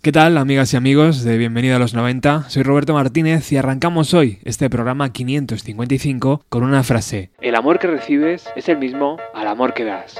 ¿Qué tal, amigas y amigos de Bienvenido a los 90? Soy Roberto Martínez y arrancamos hoy este programa 555 con una frase. El amor que recibes es el mismo al amor que das.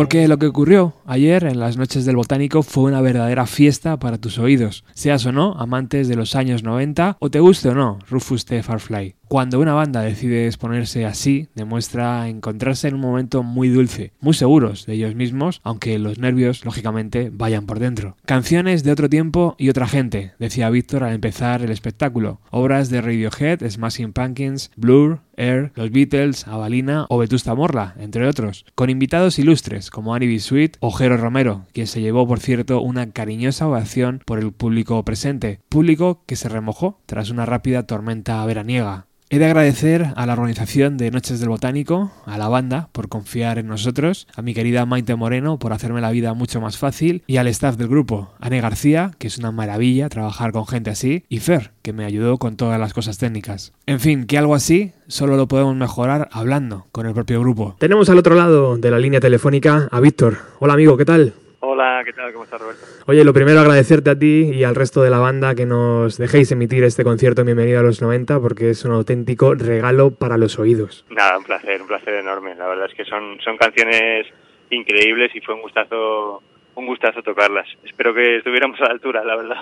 Porque lo que ocurrió ayer en las noches del Botánico fue una verdadera fiesta para tus oídos, seas o no amantes de los años 90 o te guste o no Rufus T. Farfly. Cuando una banda decide exponerse así, demuestra encontrarse en un momento muy dulce, muy seguros de ellos mismos, aunque los nervios, lógicamente, vayan por dentro. Canciones de otro tiempo y otra gente, decía Víctor al empezar el espectáculo. Obras de Radiohead, Smashing Pumpkins, Blur, Air, Los Beatles, Avalina o Vetusta Morla, entre otros, con invitados ilustres como Annie B. Sweet o Jero Romero, quien se llevó, por cierto, una cariñosa ovación por el público presente, público que se remojó tras una rápida tormenta veraniega. He de agradecer a la organización de Noches del Botánico, a la banda por confiar en nosotros, a mi querida Maite Moreno por hacerme la vida mucho más fácil y al staff del grupo, Ane García, que es una maravilla trabajar con gente así, y Fer, que me ayudó con todas las cosas técnicas. En fin, que algo así solo lo podemos mejorar hablando con el propio grupo. Tenemos al otro lado de la línea telefónica a Víctor. Hola amigo, ¿qué tal? Hola, ¿qué tal? ¿Cómo estás, Roberto? Oye, lo primero agradecerte a ti y al resto de la banda que nos dejéis emitir este concierto Bienvenido a los 90 porque es un auténtico regalo para los oídos. Nada, un placer, un placer enorme. La verdad es que son, son canciones increíbles y fue un gustazo un gustazo tocarlas. Espero que estuviéramos a la altura, la verdad.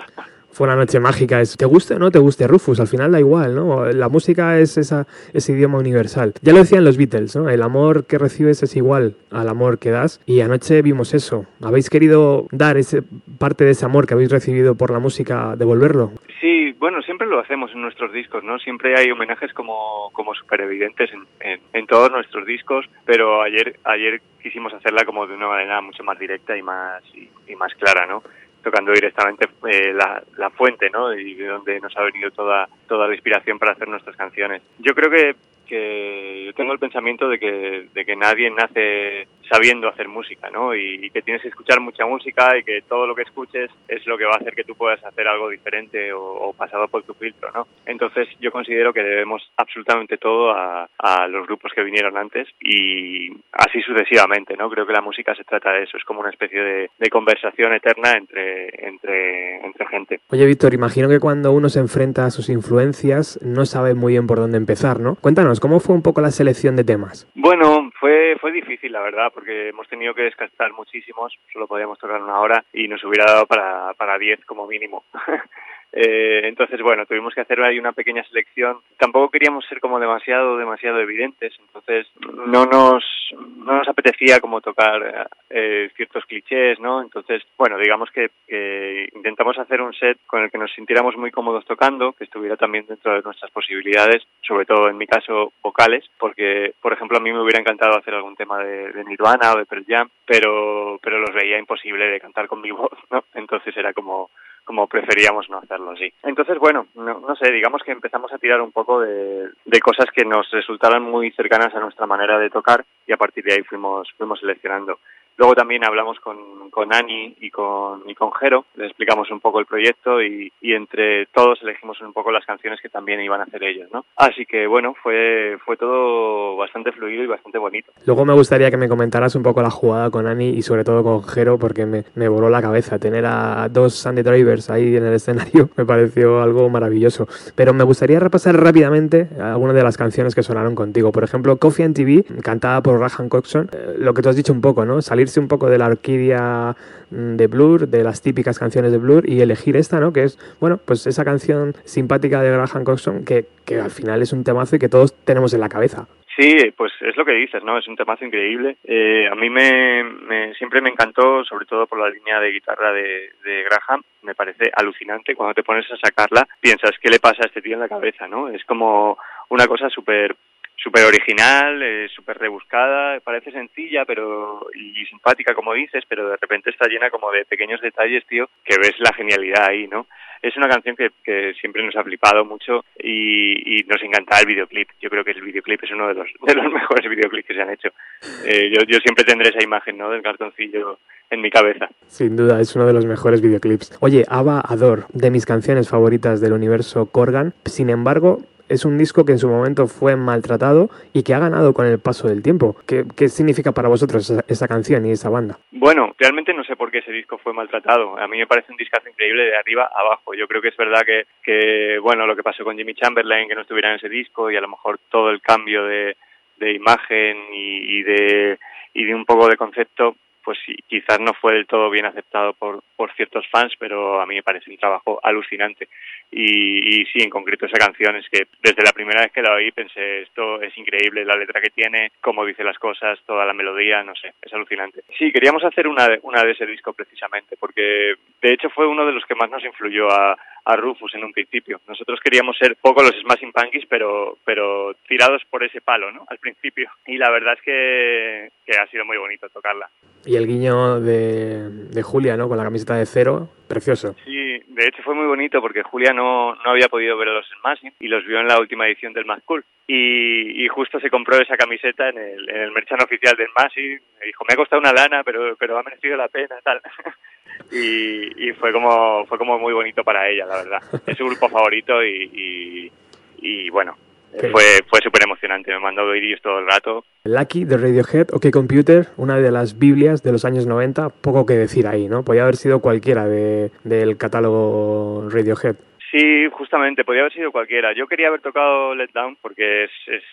Fue una noche mágica. ¿Te guste o no te guste Rufus? Al final da igual, ¿no? La música es esa, ese idioma universal. Ya lo decían los Beatles, ¿no? El amor que recibes es igual al amor que das. Y anoche vimos eso. ¿Habéis querido dar ese, parte de ese amor que habéis recibido por la música, devolverlo? Sí, bueno, siempre lo hacemos en nuestros discos, ¿no? Siempre hay homenajes como, como súper evidentes en, en, todos nuestros discos, pero ayer, ayer quisimos hacerla como de una manera mucho más directa y más, y más clara, ¿no? Tocando directamente eh, la, la, fuente, ¿no? Y de donde nos ha venido toda, toda la inspiración para hacer nuestras canciones. Yo creo que, que yo tengo el pensamiento de que, de que nadie nace sabiendo hacer música, ¿no? Y, que tienes que escuchar mucha música y que todo lo que escuches es lo que va a hacer que tú puedas hacer algo diferente o, pasado por tu filtro, ¿no? Entonces yo considero que debemos absolutamente todo a, a, los grupos que vinieron antes y así sucesivamente, ¿no? Creo que la música se trata de eso, es como una especie de, de conversación eterna entre, entre, entre gente. Oye, Víctor, imagino que cuando uno se enfrenta a sus influencias no sabe muy bien por dónde empezar, ¿no? Cuéntanos, ¿cómo fue un poco la selección de temas? Bueno, fue, fue difícil, la verdad, porque hemos tenido que descartar muchísimos, solo podíamos tocar una hora y nos hubiera dado para, para diez como mínimo. Eh, entonces, bueno, tuvimos que hacer ahí una pequeña selección. Tampoco queríamos ser como demasiado, demasiado evidentes, entonces no nos, no nos apetecía como tocar eh, ciertos clichés, ¿no? Entonces, bueno, digamos que, intentamos hacer un set con el que nos sintiéramos muy cómodos tocando, que estuviera también dentro de nuestras posibilidades, sobre todo en mi caso vocales, porque, por ejemplo, a mí me hubiera encantado hacer algún tema de, de Nirvana o de Pearl Jam, pero, pero los veía imposible de cantar con mi voz, ¿no? Entonces era como como preferíamos no hacerlo así. Entonces, bueno, no, no, sé, digamos que empezamos a tirar un poco de, de, cosas que nos resultaran muy cercanas a nuestra manera de tocar y a partir de ahí fuimos, fuimos seleccionando. Luego también hablamos con, con Ani y con, y con Jero, les explicamos un poco el proyecto y, y, entre todos elegimos un poco las canciones que también iban a hacer ellos, ¿no? Así que bueno, fue, fue todo bastante fluido y bastante bonito. Luego me gustaría que me comentaras un poco la jugada con Ani y sobre todo con Jero porque me, me voló la cabeza. Tener a dos Sandy Drivers ahí en el escenario me pareció algo maravilloso. Pero me gustaría repasar rápidamente algunas de las canciones que sonaron contigo. Por ejemplo, Coffee and TV, cantada por Rahan Coxon. Eh, lo que tú has dicho un poco, ¿no? Salir un poco de la orquídea mm, de Blur, de las típicas canciones de Blur y elegir esta, ¿no? Que es, bueno, pues esa canción simpática de Graham Coxon que, que al final es un temazo y que todos tenemos en la cabeza. Sí, pues es lo que dices, ¿no? Es un temazo increíble. Eh, a mí me, siempre me encantó, sobre todo por la línea de guitarra de, de Graham. Me parece alucinante cuando te pones a sacarla, piensas qué le pasa a este tío en la cabeza, ¿no? Es como una cosa súper súper original, eh, súper rebuscada, parece sencilla pero y simpática como dices, pero de repente está llena como de pequeños detalles, tío, que ves la genialidad ahí, ¿no? Es una canción que, siempre nos ha flipado mucho y, nos encanta el videoclip. Yo creo que el videoclip es uno de los, de los mejores videoclips que se han hecho. Eh, yo, yo siempre tendré esa imagen, ¿no? Del cartoncillo en mi cabeza. Sin duda, es uno de los mejores videoclips. Oye, Ava Ador, de mis canciones favoritas del universo Corgan. Sin embargo, es un disco que en su momento fue maltratado y que ha ganado con el paso del tiempo. ¿Qué, qué significa para vosotros esa, canción y esa banda? Bueno, realmente no sé por qué ese disco fue maltratado. A mí me parece un discazo increíble de arriba a abajo. Yo creo que es verdad que, que bueno, lo que pasó con Jimmy Chamberlain, que no estuviera en ese disco y a lo mejor todo el cambio de, de imagen y, y de y de un poco de concepto pues quizás no fue del todo bien aceptado por, por ciertos fans, pero a mí me parece un trabajo alucinante. Y, y, sí, en concreto esa canción es que desde la primera vez que la oí pensé, esto es increíble, la letra que tiene, cómo dice las cosas, toda la melodía, no sé, es alucinante. Sí, queríamos hacer una de, una de ese disco precisamente, porque de hecho fue uno de los que más nos influyó a, a Rufus en un principio. Nosotros queríamos ser poco los Smashing Punkies, pero, pero tirados por ese palo, ¿no? Al principio. Y la verdad es que, que ha sido muy bonito tocarla. Y el guiño de, de Julia, ¿no? Con la camiseta de cero, precioso. Sí, de hecho fue muy bonito porque Julia no, no había podido ver a los Smashing y los vio en la última edición del Mad Cool. Y, y, justo se compró esa camiseta en el, en el merchan oficial del Smashing. Me dijo, me ha costado una lana, pero, pero ha merecido la pena, tal. y, y fue como fue como muy bonito para ella, la verdad. Es su grupo favorito y, y, y bueno, fue, fue súper emocionante, me mandó vídeos todo el rato. Lucky de Radiohead, OK Computer, una de las Biblias de los años 90, poco que decir ahí, ¿no? Podía haber sido cualquiera de, del catálogo Radiohead. Sí, justamente, podía haber sido cualquiera. Yo quería haber tocado Let Down porque es, es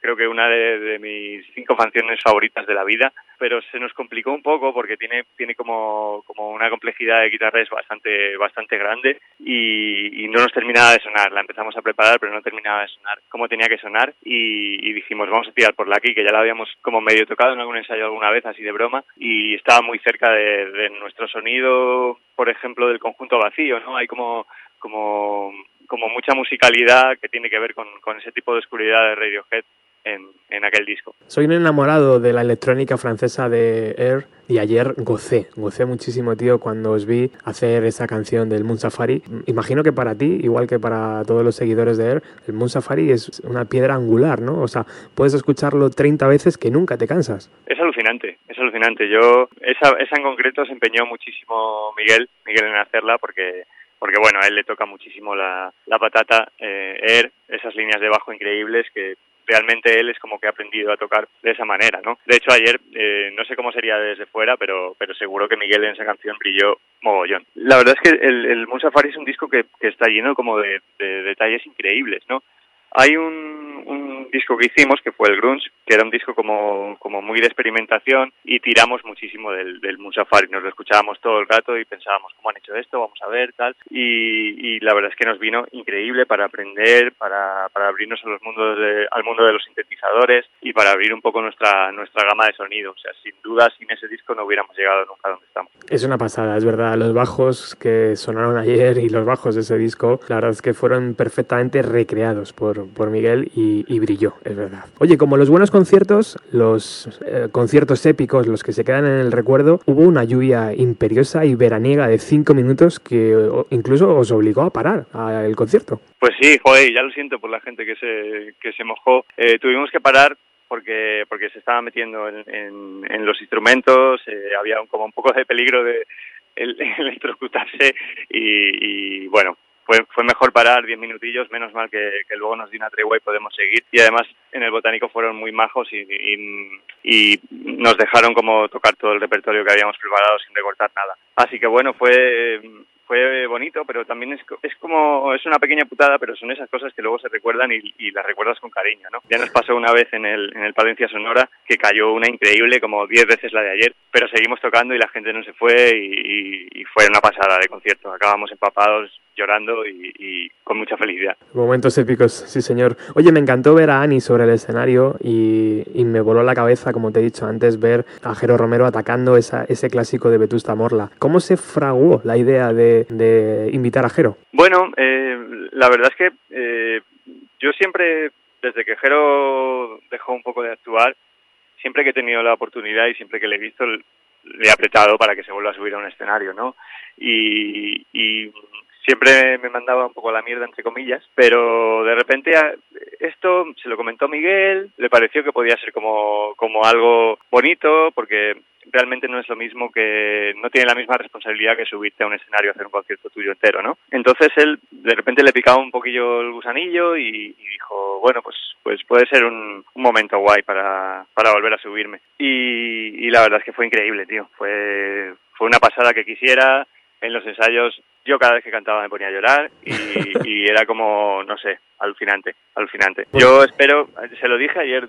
creo que una de, mis cinco canciones favoritas de la vida, pero se nos complicó un poco porque tiene tiene como, como una complejidad de guitarras bastante bastante grande y, y, no nos terminaba de sonar. La empezamos a preparar, pero no terminaba de sonar como tenía que sonar y, y dijimos vamos a tirar por la aquí, que ya la habíamos como medio tocado en algún ensayo alguna vez, así de broma, y estaba muy cerca de, de nuestro sonido, por ejemplo, del conjunto vacío, ¿no? Hay como como como mucha musicalidad que tiene que ver con, con ese tipo de oscuridad de Radiohead en, en, aquel disco. Soy un enamorado de la electrónica francesa de Air y ayer gocé, gocé muchísimo, tío, cuando os vi hacer esa canción del Moon Safari. Imagino que para ti, igual que para todos los seguidores de Air, el Moon Safari es una piedra angular, ¿no? O sea, puedes escucharlo 30 veces que nunca te cansas. Es alucinante, es alucinante. Yo, esa, esa en concreto se empeñó muchísimo Miguel, Miguel en hacerla porque porque bueno, a él le toca muchísimo la, la patata, eh, Air, esas líneas de bajo increíbles que realmente él es como que ha aprendido a tocar de esa manera, ¿no? De hecho, ayer, eh, no sé cómo sería desde fuera, pero, pero seguro que Miguel en esa canción brilló mogollón. La verdad es que el, el Moon Safari es un disco que, que está lleno como de, de detalles increíbles, ¿no? Hay un, disco que hicimos que fue el Grunge, que era un disco como, como muy de experimentación y tiramos muchísimo del, del Musafari. Nos lo escuchábamos todo el rato y pensábamos cómo han hecho esto, vamos a ver, tal. Y, y la verdad es que nos vino increíble para aprender, para, para abrirnos a los mundos de, al mundo de los sintetizadores y para abrir un poco nuestra, nuestra gama de sonido. O sea, sin duda, sin ese disco no hubiéramos llegado nunca a donde estamos. Es una pasada, es verdad. Los bajos que sonaron ayer y los bajos de ese disco, la verdad es que fueron perfectamente recreados por por, Miguel y, brilló, es verdad. Oye, como los buenos conciertos, los eh, conciertos épicos, los que se quedan en el recuerdo, hubo una lluvia imperiosa y veraniega de cinco minutos que incluso os obligó a parar el concierto. Pues sí, joder, ya lo siento por la gente que se, que se mojó. Eh, tuvimos que parar porque porque se estaba metiendo en, los instrumentos, eh, había un, como un poco de peligro de el, electrocutarse y bueno, fue, fue mejor parar diez minutillos, menos mal que, que, luego nos dio una tregua y podemos seguir. Y además en el Botánico fueron muy majos y, y, y, nos dejaron como tocar todo el repertorio que habíamos preparado sin recortar nada. Así que bueno, fue fue bonito, pero también es, es como, es una pequeña putada, pero son esas cosas que luego se recuerdan y, las recuerdas con cariño, ¿no? Ya nos pasó una vez en el, en el Palencia Sonora que cayó una increíble, como diez veces la de ayer, pero seguimos tocando y la gente no se fue y fue una pasada de concierto. Acabamos empapados llorando y, y, con mucha felicidad. Momentos épicos, sí señor. Oye, me encantó ver a Ani sobre el escenario y, y, me voló la cabeza, como te he dicho antes, ver a Jero Romero atacando esa, ese clásico de Vetusta Morla. ¿Cómo se fraguó la idea de, de invitar a Jero? Bueno, eh, la verdad es que eh, yo siempre desde que Jero dejó un poco de actuar, siempre que he tenido la oportunidad y siempre que le he visto, le he apretado para que se vuelva a subir a un escenario, ¿no? Y, y siempre me mandaba un poco la mierda, entre comillas, pero de repente esto se lo comentó Miguel, le pareció que podía ser como, como algo bonito, porque realmente no es lo mismo que no tiene la misma responsabilidad que subirte a un escenario a hacer un concierto tuyo entero, ¿no? Entonces él de repente le picaba un poquillo el gusanillo y, dijo, bueno, pues pues puede ser un, momento guay para, para volver a subirme. Y, y la verdad es que fue increíble, tío. Fue fue una pasada que quisiera. En los ensayos yo cada vez que cantaba me ponía a llorar y, y era como, no sé, alucinante, alucinante. Yo espero, se lo dije ayer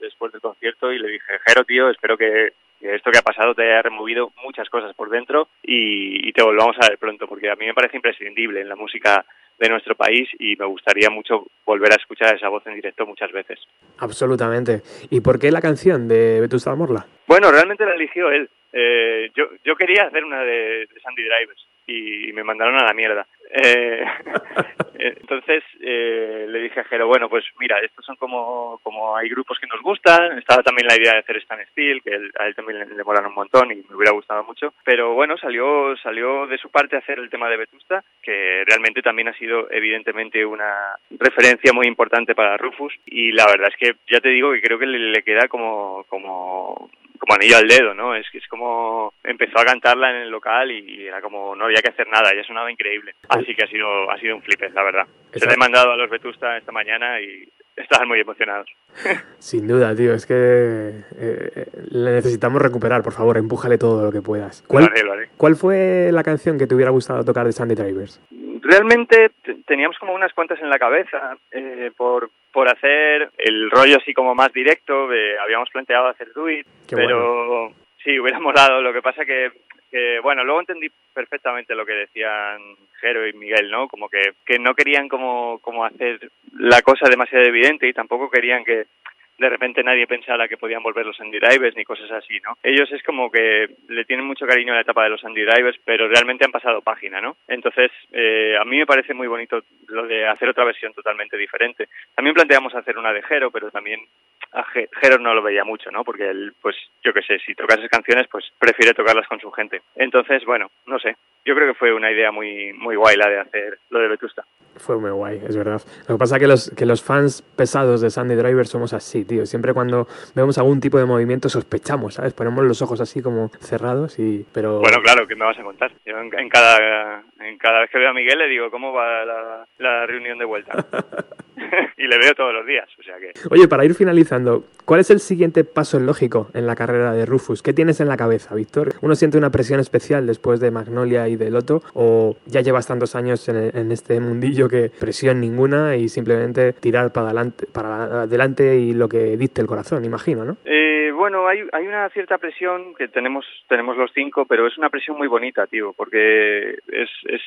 después del concierto y le dije, Jero, tío, espero que, esto que ha pasado te haya removido muchas cosas por dentro y, te volvamos a ver pronto, porque a mí me parece imprescindible en la música de nuestro país y me gustaría mucho volver a escuchar esa voz en directo muchas veces. Absolutamente. ¿Y por qué la canción de Vetusta Morla? Bueno, realmente la eligió él. Eh, yo, yo quería hacer una de, de Sandy Drivers y me mandaron a la mierda. Eh, entonces eh, le dije a Jero, bueno, pues mira, estos son como, como hay grupos que nos gustan, estaba también la idea de hacer Stan Steel, que a él también le, le un montón y me hubiera gustado mucho, pero bueno, salió, salió de su parte hacer el tema de Vetusta, que realmente también ha sido evidentemente una referencia muy importante para Rufus. Y la verdad es que ya te digo que creo que le, le queda como, como como anillo al dedo, ¿no? Es que es como empezó a cantarla en el local y era como no había que hacer nada, ya sonaba increíble. Así que ha sido ha sido un flip, la verdad. Se le he mandado a los Vetusta esta mañana y estaban muy emocionados. Sin duda, tío, es que eh, le necesitamos recuperar, por favor, empújale todo lo que puedas. ¿Cuál, ¿Cuál fue la canción que te hubiera gustado tocar de Sandy Drivers? Realmente teníamos como unas cuantas en la cabeza eh, por, por hacer el rollo así como más directo, habíamos planteado hacer Do pero sí, hubiera molado, lo que pasa que, que, bueno, luego entendí perfectamente lo que decían Jero y Miguel, ¿no? Como que, que no querían como, como hacer la cosa demasiado evidente y tampoco querían que, de repente nadie pensara que podían volver los Andy Drivers ni cosas así, ¿no? Ellos es como que le tienen mucho cariño a la etapa de los Andy Drivers, pero realmente han pasado página, ¿no? Entonces, eh, a mí me parece muy bonito lo de hacer otra versión totalmente diferente. También planteamos hacer una de Jero, pero también a Jero no lo veía mucho, ¿no? Porque él, pues, yo qué sé, si tocas esas canciones, pues prefiere tocarlas con su gente. Entonces, bueno, no sé. Yo creo que fue una idea muy muy guay la de hacer lo de Vetusta. Fue muy guay, es verdad. Lo que pasa es que los, que los fans pesados de Sandy Driver somos así, tío. Siempre cuando vemos algún tipo de movimiento sospechamos, ¿sabes? Ponemos los ojos así como cerrados y... pero Bueno, claro, ¿qué me vas a contar? Yo en, cada, en cada vez que veo a Miguel le digo, ¿cómo va la, la reunión de vuelta? y le veo todos los días, o sea que... Oye, para ir finalizando, ¿cuál es el siguiente paso lógico en la carrera de Rufus? ¿Qué tienes en la cabeza, Víctor? ¿Uno siente una presión especial después de Magnolia y de Loto? ¿O ya llevas tantos años en, en este mundillo que presión ninguna y simplemente tirar para adelante, para adelante y lo que dicte el corazón, imagino, ¿no? Eh, bueno, hay, hay una cierta presión que tenemos, tenemos los cinco, pero es una presión muy bonita, tío, porque es, es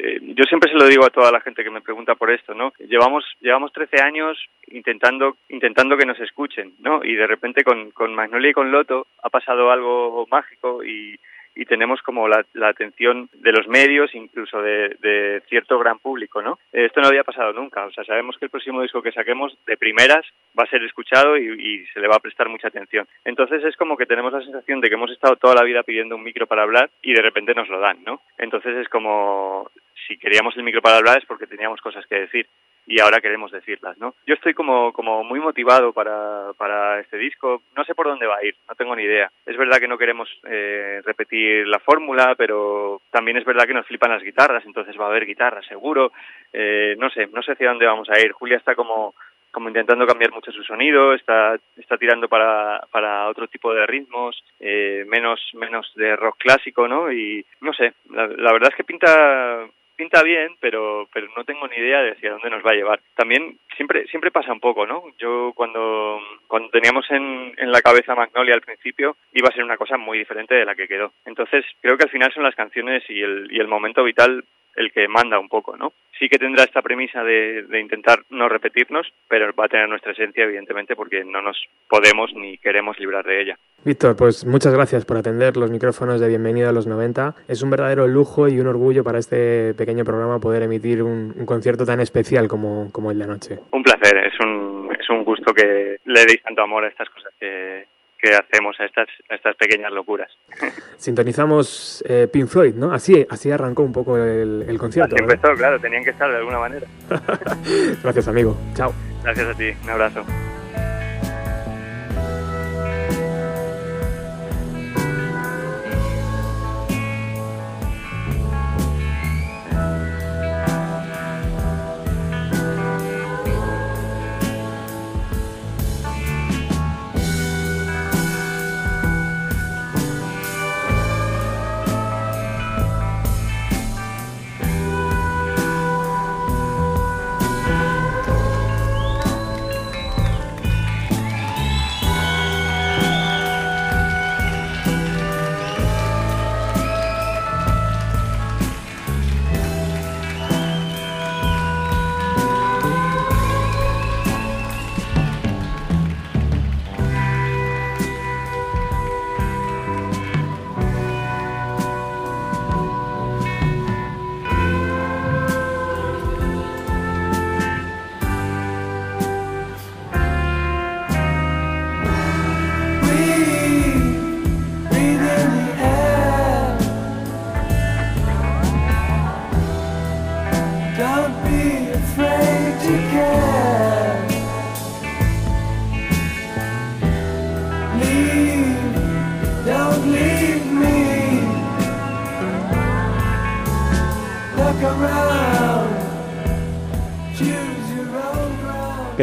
eh, yo siempre se lo digo a toda la gente que me pregunta por esto, ¿no? Llevamos llevamos 13 años intentando intentando que nos escuchen, ¿no? Y de repente con con Magnolia y con Loto ha pasado algo mágico y y tenemos como la, atención de los medios, incluso de, cierto gran público, ¿no? Esto no había pasado nunca, o sea, sabemos que el próximo disco que saquemos de primeras va a ser escuchado y, y, se le va a prestar mucha atención. Entonces es como que tenemos la sensación de que hemos estado toda la vida pidiendo un micro para hablar y de repente nos lo dan, ¿no? Entonces es como si queríamos el micro para hablar es porque teníamos cosas que decir y ahora queremos decirlas, ¿no? Yo estoy como, como muy motivado para, para este disco, no sé por dónde va a ir, no tengo ni idea. Es verdad que no queremos eh, repetir la fórmula, pero también es verdad que nos flipan las guitarras, entonces va a haber guitarras seguro, eh, no sé, no sé hacia dónde vamos a ir. Julia está como como intentando cambiar mucho su sonido, está, está tirando para, para otro tipo de ritmos, eh, menos, menos de rock clásico, ¿no? Y no sé, la, la verdad es que pinta pinta bien, pero pero no tengo ni idea de hacia dónde nos va a llevar. También siempre siempre pasa un poco, ¿no? Yo cuando cuando teníamos en, en la cabeza Magnolia al principio iba a ser una cosa muy diferente de la que quedó. Entonces creo que al final son las canciones y el y el momento vital el que manda un poco, ¿no? Sí que tendrá esta premisa de, de intentar no repetirnos, pero va a tener nuestra esencia, evidentemente, porque no nos podemos ni queremos librar de ella. Víctor, pues muchas gracias por atender los micrófonos de Bienvenido a los 90. Es un verdadero lujo y un orgullo para este pequeño programa poder emitir un, un concierto tan especial como, como el de anoche. Un placer, es un, es un gusto que le deis tanto amor a estas cosas que, que hacemos a estas, a estas pequeñas locuras. Sintonizamos eh, Pink Floyd, ¿no? Así, así arrancó un poco el, el concierto. Así empezó, claro, tenían que estar de alguna manera. Gracias, amigo. Chao. Gracias a ti, un abrazo.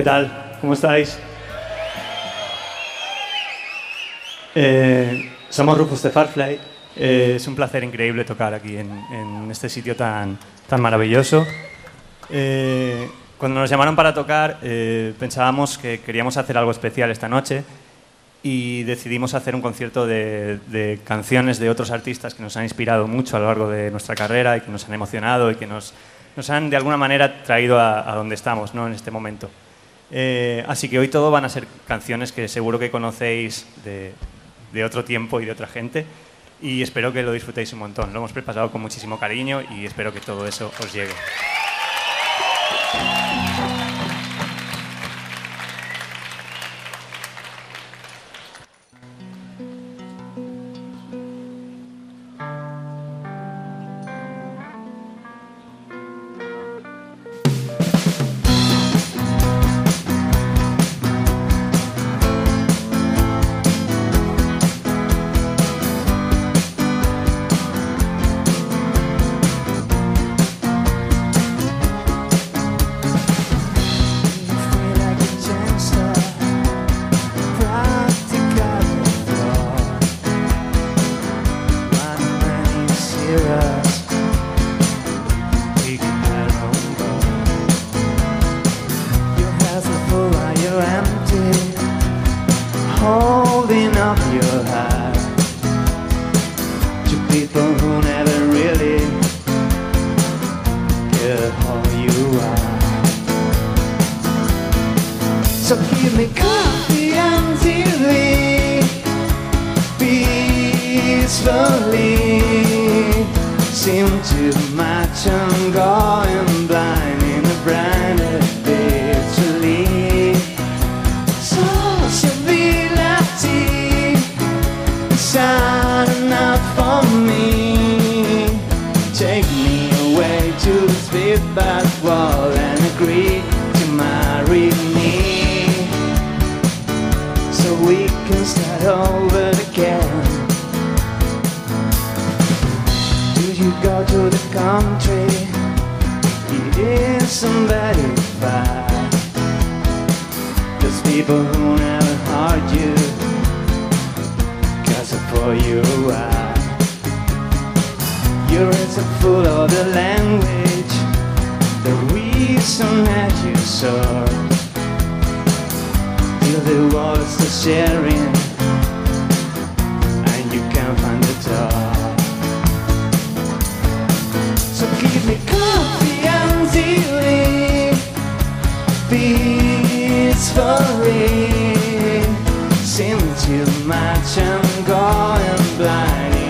Tal? ¿Cómo estáis? Eh, somos Rufus de Farfly. Eh, es un placer increíble tocar aquí en, este sitio tan, maravilloso. Eh, cuando nos llamaron para tocar, eh, pensábamos que queríamos hacer algo especial esta noche y decidimos hacer un concierto de, canciones de otros artistas que nos han inspirado mucho a lo largo de nuestra carrera y que nos han emocionado y que nos, nos han de alguna manera traído a, a donde estamos ¿no? en este momento. Eh, así que hoy todo van a ser canciones que seguro que conocéis de, de otro tiempo y de otra gente y espero que lo disfrutéis un montón. Lo hemos preparado con muchísimo cariño y espero que todo eso os llegue. imagine going blind.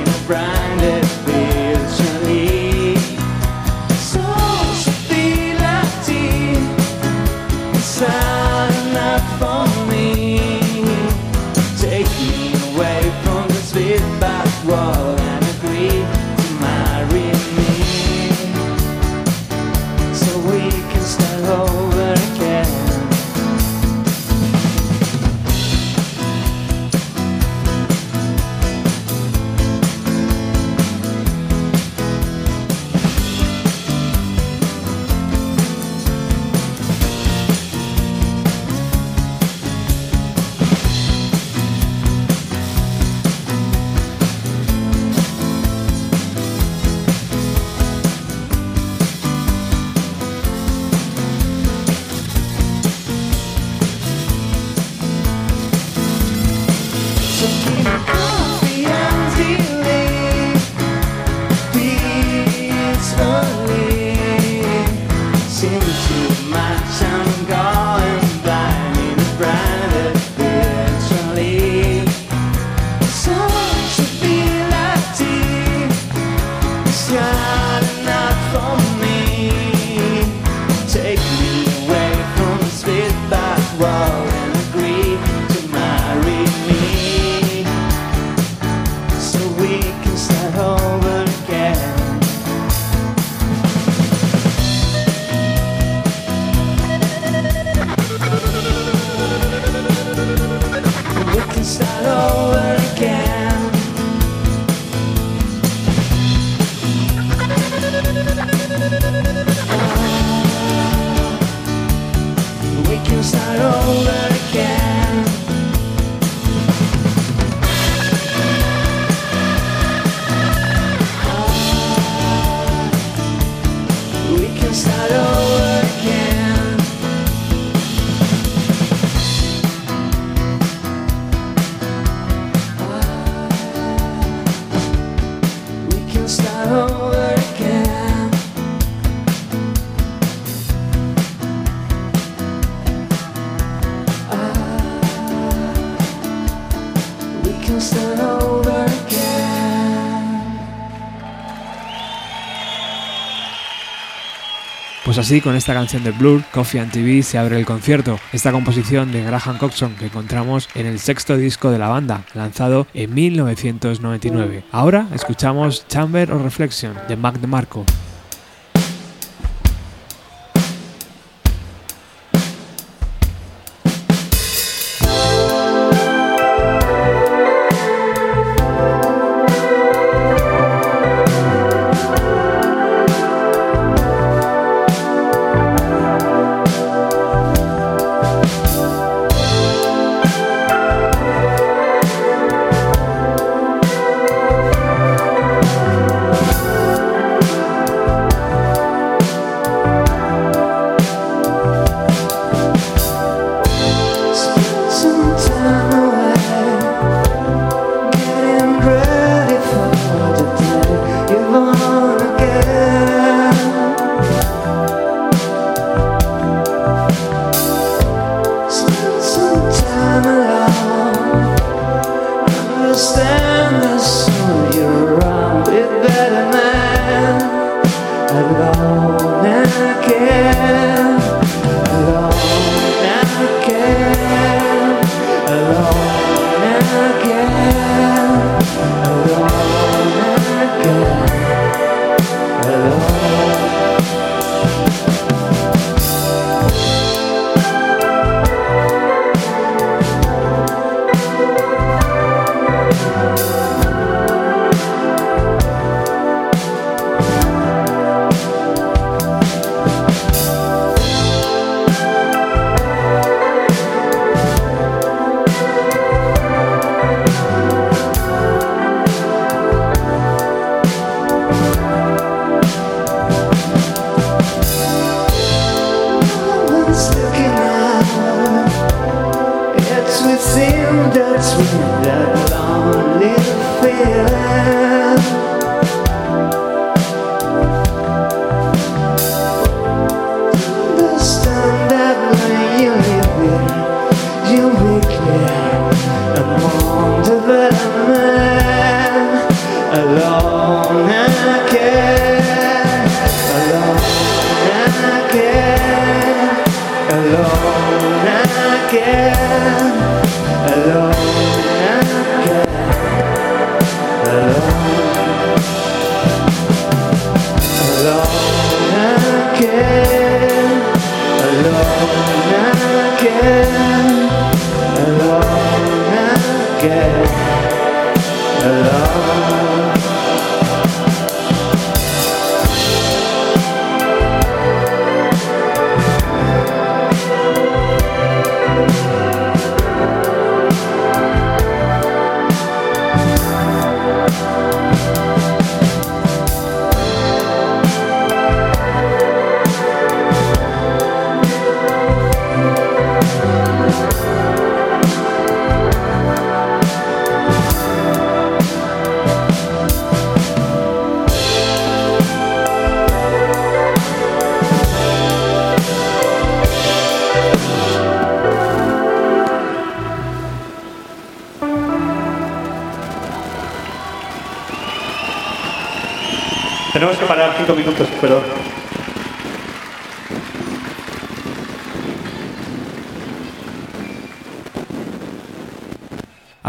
Así, con esta canción de Blur, Coffee and TV se abre el concierto. Esta composición de Graham Coxon que encontramos en el sexto disco de la banda, lanzado en 1999. Ahora escuchamos Chamber of Reflection de Mac DeMarco. Marco.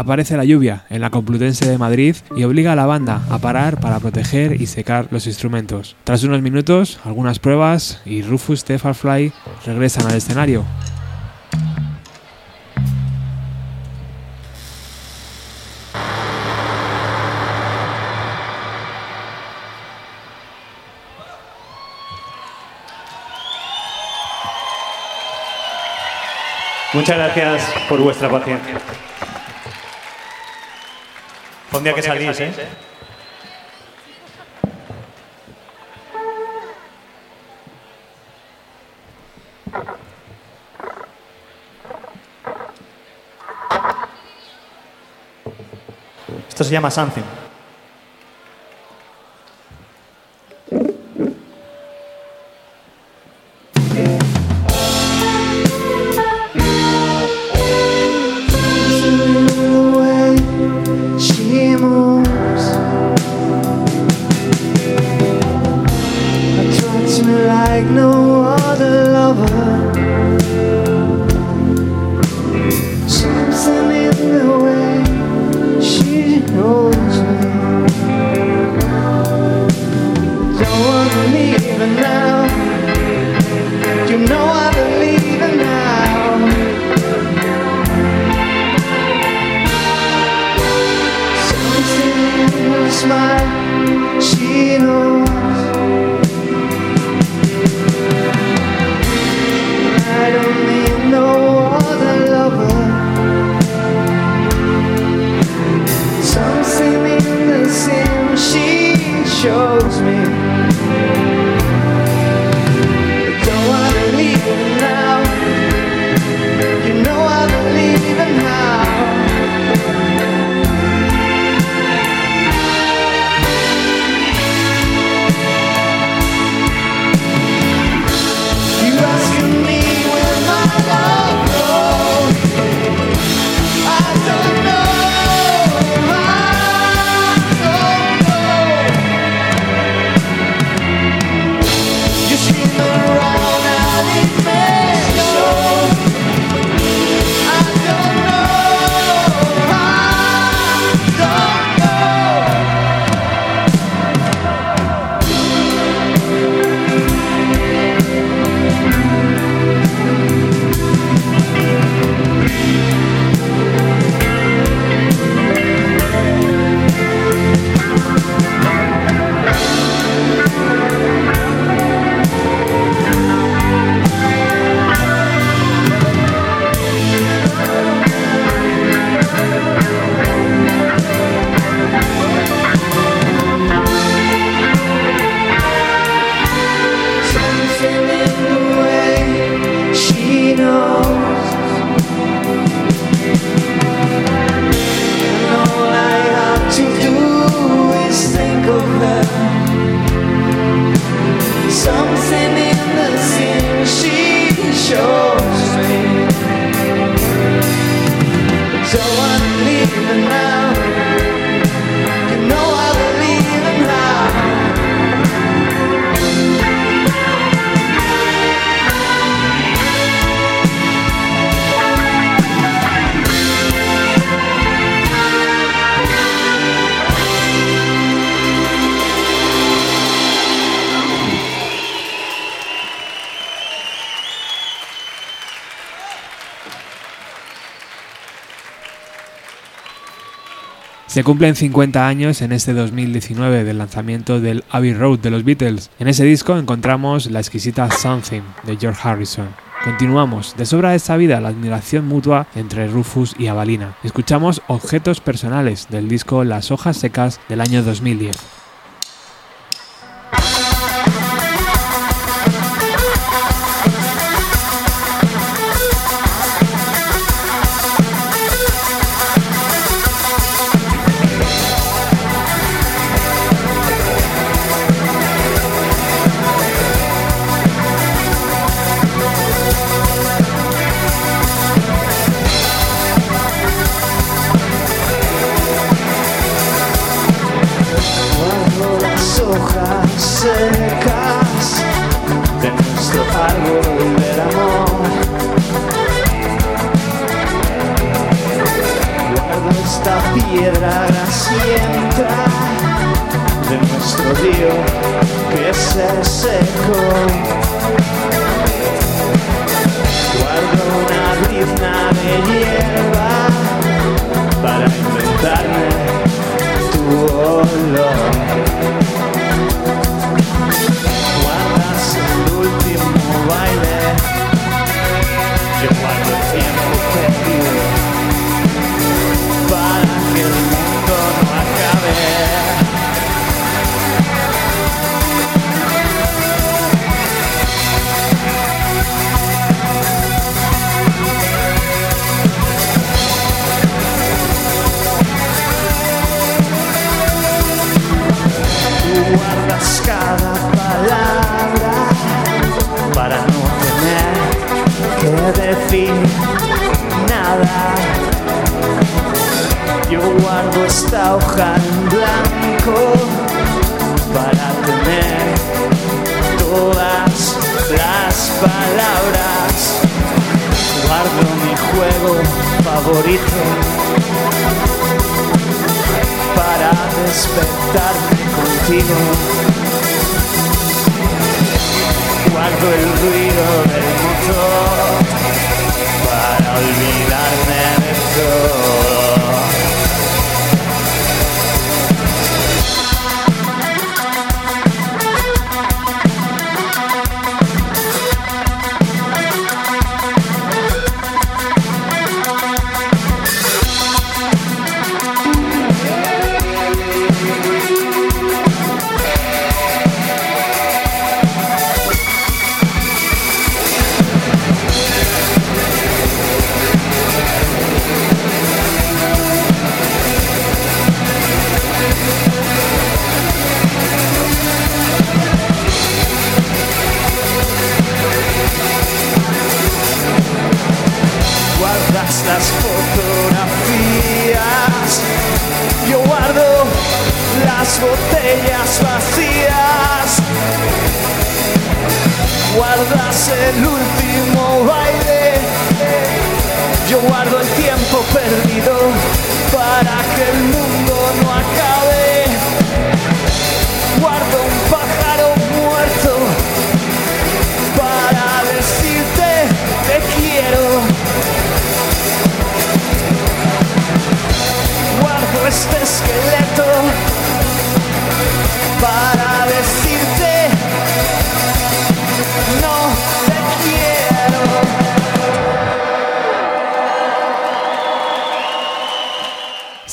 Aparece la lluvia en la Complutense de Madrid y obliga a la banda a parar para proteger y secar los instrumentos. Tras unos minutos, algunas pruebas y Rufus de Farfly regresan al escenario. muchas gracias por vuestra paciencia. Fue un día que salís, ¿eh? Esto se llama something. Se cumplen 50 años en este 2019 del lanzamiento del Abbey Road de los Beatles. En ese disco encontramos la exquisita Something de George Harrison. Continuamos, de sobra de esta vida, la admiración mutua entre Rufus y Avalina. Escuchamos Objetos Personales del disco Las Hojas Secas del año 2010.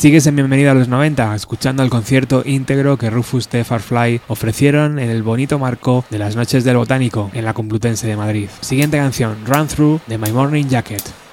Sigues en Bienvenida a los 90, escuchando el concierto íntegro que Rufus T. Farfly ofrecieron en el bonito marco de las Noches del Botánico en la Complutense de Madrid. Siguiente canción, Run Through de My Morning Jacket.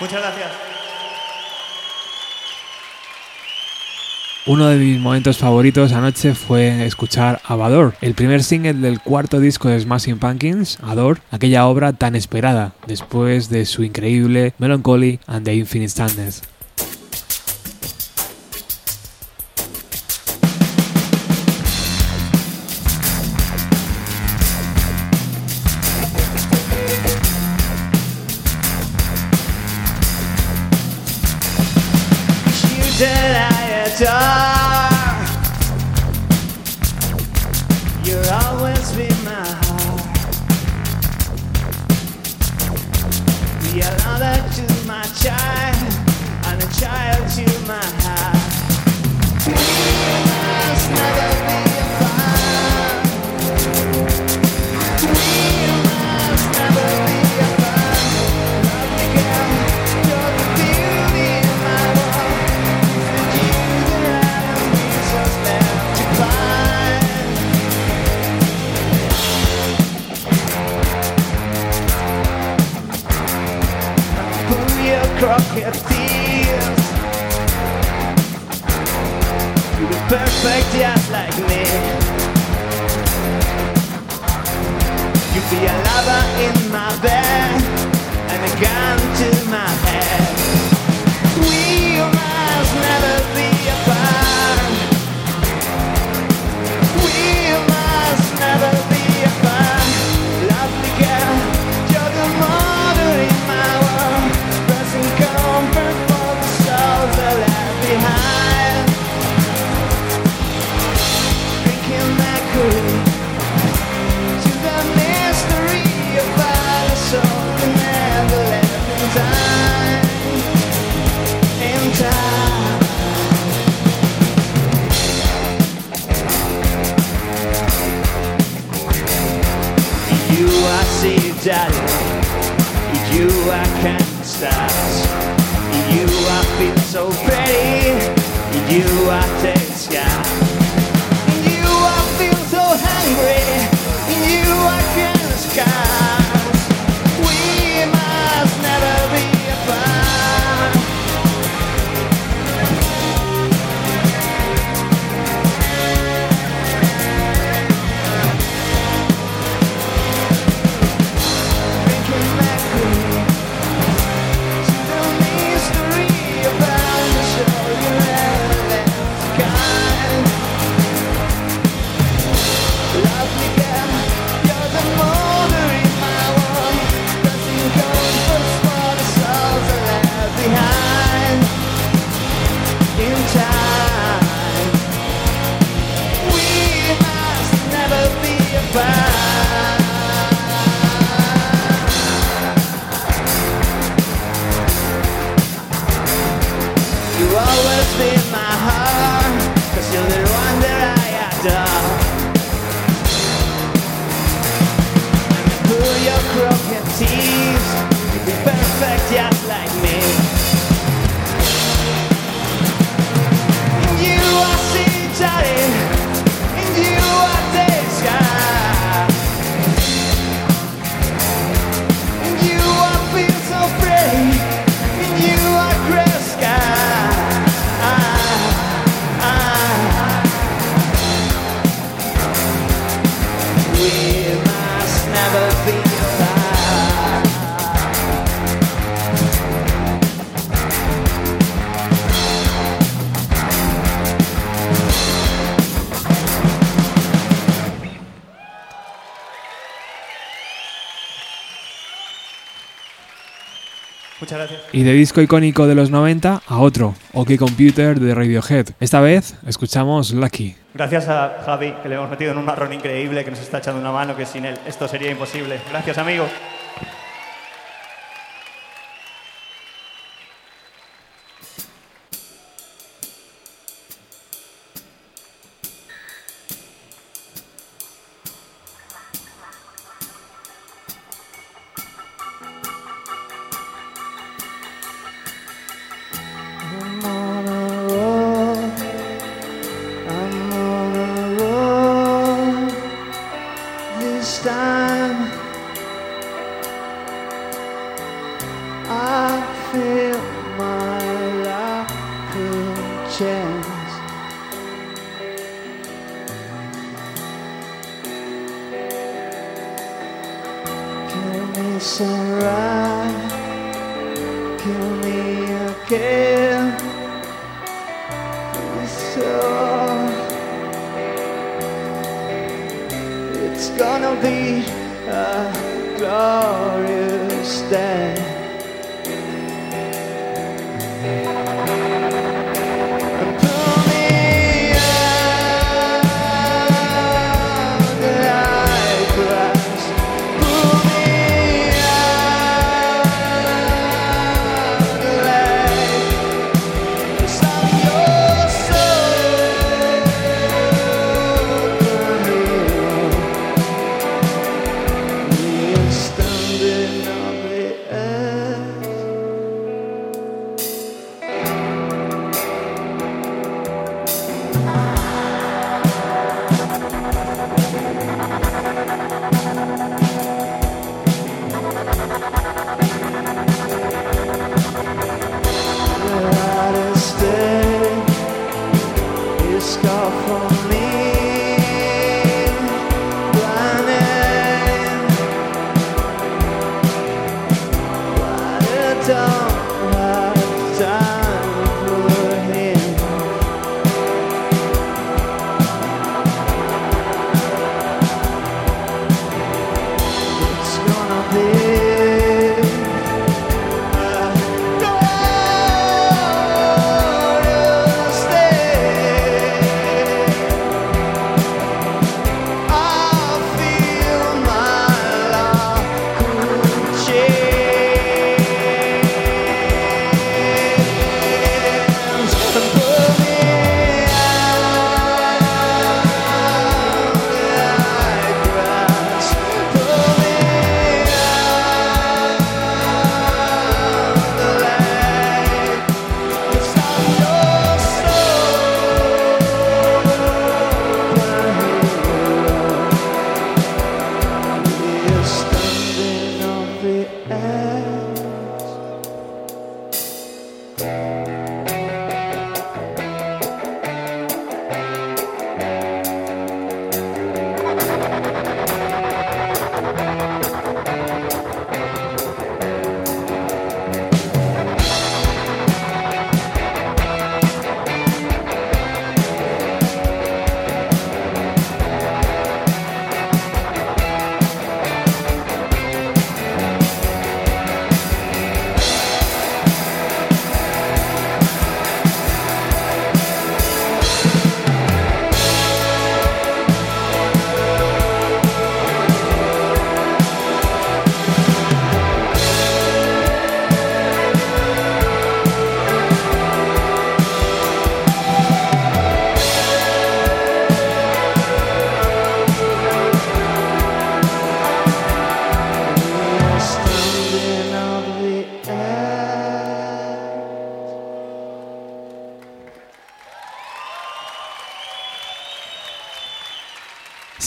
Muchas gracias. Uno de mis momentos favoritos anoche fue escuchar Avador, el primer single del cuarto disco de Smashing Pumpkins, Ador, aquella obra tan esperada después de su increíble Melancholy and the Infinite Sadness. daddy. You I can't start. You I feel so pretty. You I take. sky. perfect, yeah. y de disco icónico de los 90 a otro, OK Computer de Radiohead. Esta vez escuchamos Lucky. Gracias a Javi, que le hemos metido en un marrón increíble, que nos está echando una mano, que sin él esto sería imposible. Gracias, amigo.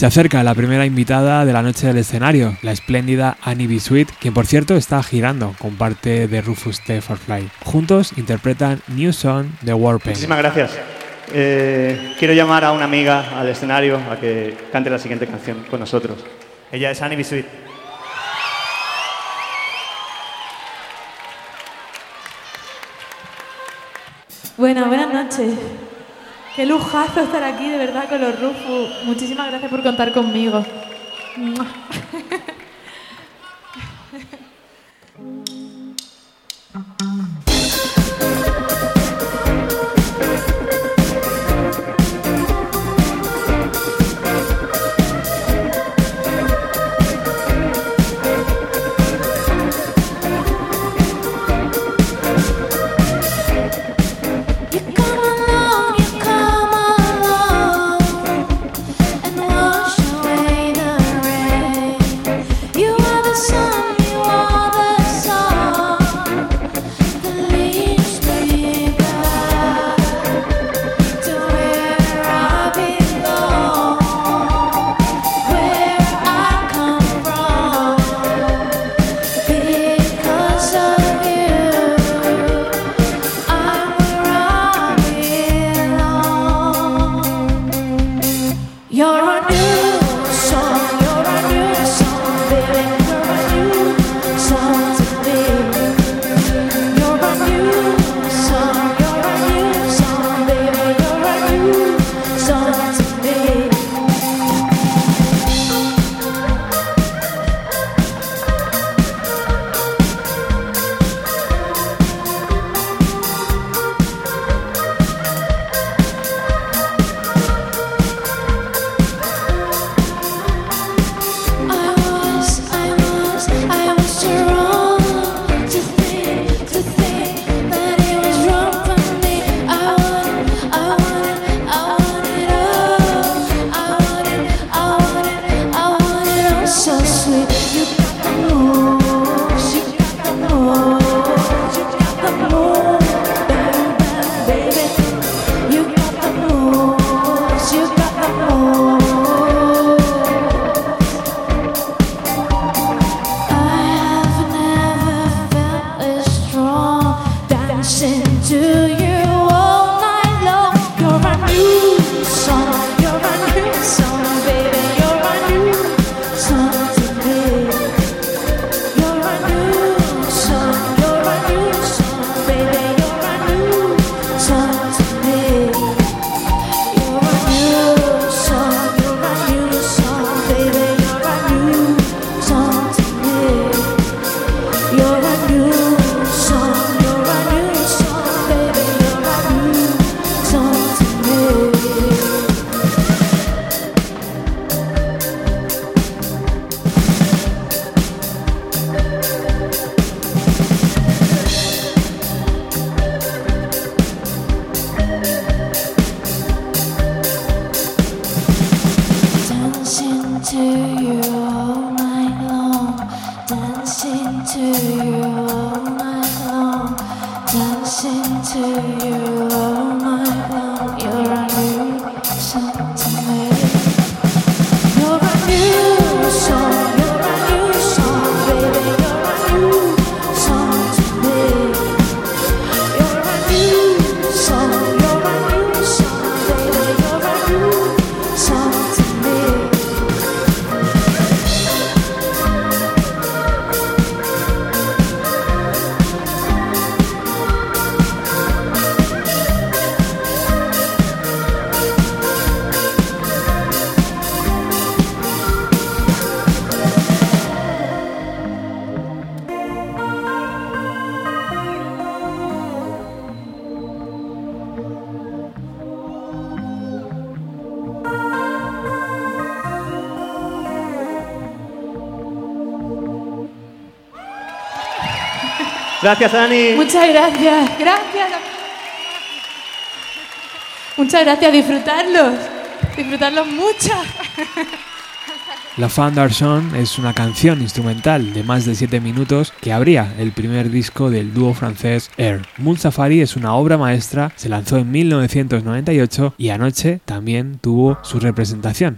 Se acerca la primera invitada de la noche del escenario, la espléndida Annie B. Sweet, quien por cierto está girando con parte de Rufus T. Farfly. Juntos interpretan New Song de Warpaint. Muchísimas gracias. Eh, quiero llamar a una amiga al escenario a que cante la siguiente canción con nosotros. Ella es Annie Bisuit. Buenas, buenas noches. Qué lujazo estar aquí, de verdad, con los Rufus. Muchísimas gracias por contar conmigo. Gracias, Dani. Muchas gracias, gracias. Muchas gracias, disfrutarlos. Disfrutarlos mucho. La d'Argent es una canción instrumental de más de 7 minutos que abría el primer disco del dúo francés Air. Moon Safari es una obra maestra, se lanzó en 1998 y anoche también tuvo su representación.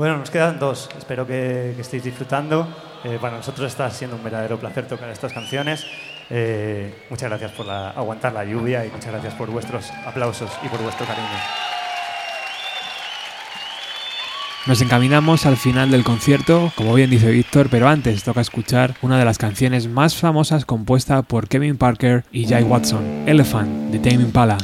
Bueno, nos quedan dos. Espero que, estéis disfrutando. Eh, para nosotros está siendo un verdadero placer tocar estas canciones. Eh, muchas gracias por aguantar la lluvia y muchas gracias por vuestros aplausos y por vuestro cariño. Nos encaminamos al final del concierto, como bien dice Víctor, pero antes toca escuchar una de las canciones más famosas compuesta por Kevin Parker y Jay Watson, Elephant, de Tame Impala.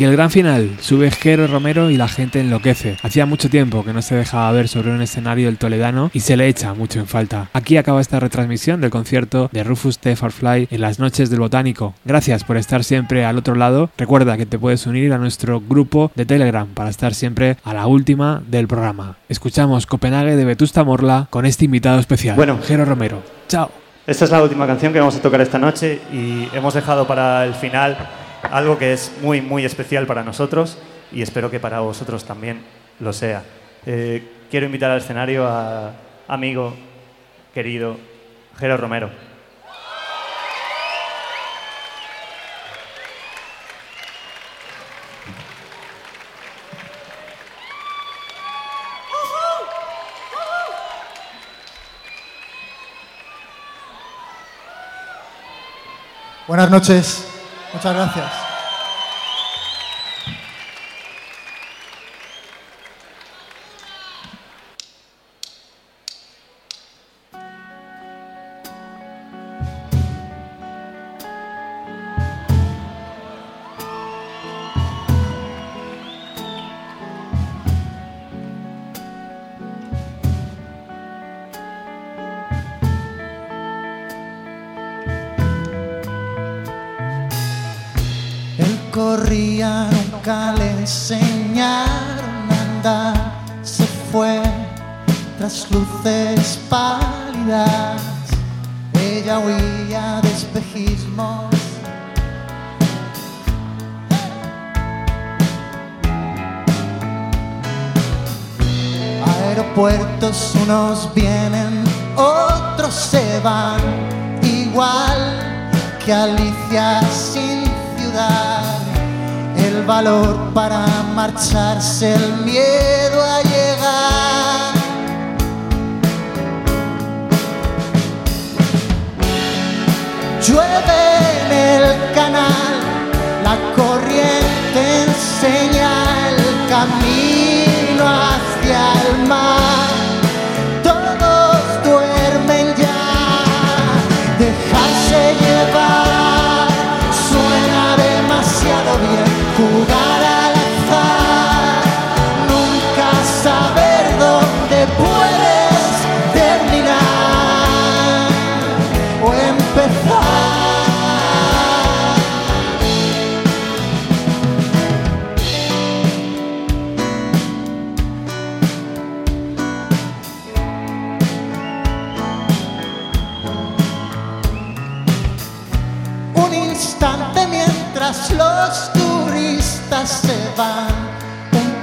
Y el gran final, sube Jero Romero y la gente enloquece. Hacía mucho tiempo que no se dejaba ver sobre un escenario del Toledano y se le echa mucho en falta. Aquí acaba esta retransmisión del concierto de Rufus T. Farfly en las noches del Botánico. Gracias por estar siempre al otro lado. Recuerda que te puedes unir a nuestro grupo de Telegram para estar siempre a la última del programa. Escuchamos Copenhague de Vetusta Morla con este invitado especial, Bueno. Jero Romero. Chao. Esta es la última canción que vamos a tocar esta noche y hemos dejado para el final algo que es muy, muy especial para nosotros y espero que para vosotros también lo sea. Eh, quiero invitar al escenario a amigo, querido, Jero Romero. Buenas noches. Muchas gracias.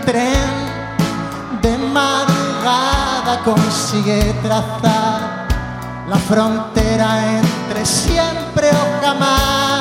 tren de madrugada consigue trazar la frontera entre siempre o jamás.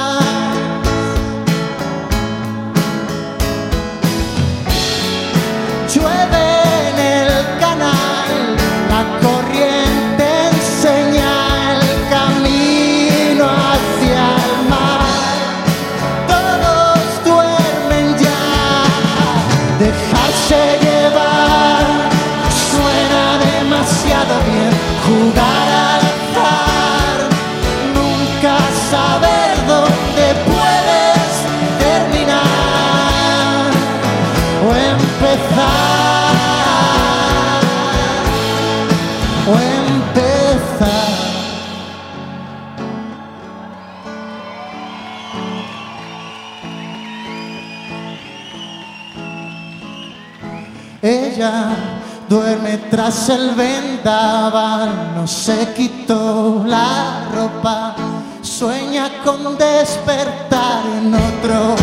duerme tras el vendaval, no se quitó la ropa, sueña con despertar en otro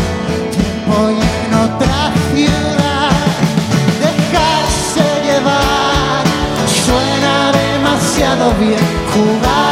tiempo y en otra ciudad, dejarse llevar, suena demasiado bien jugar.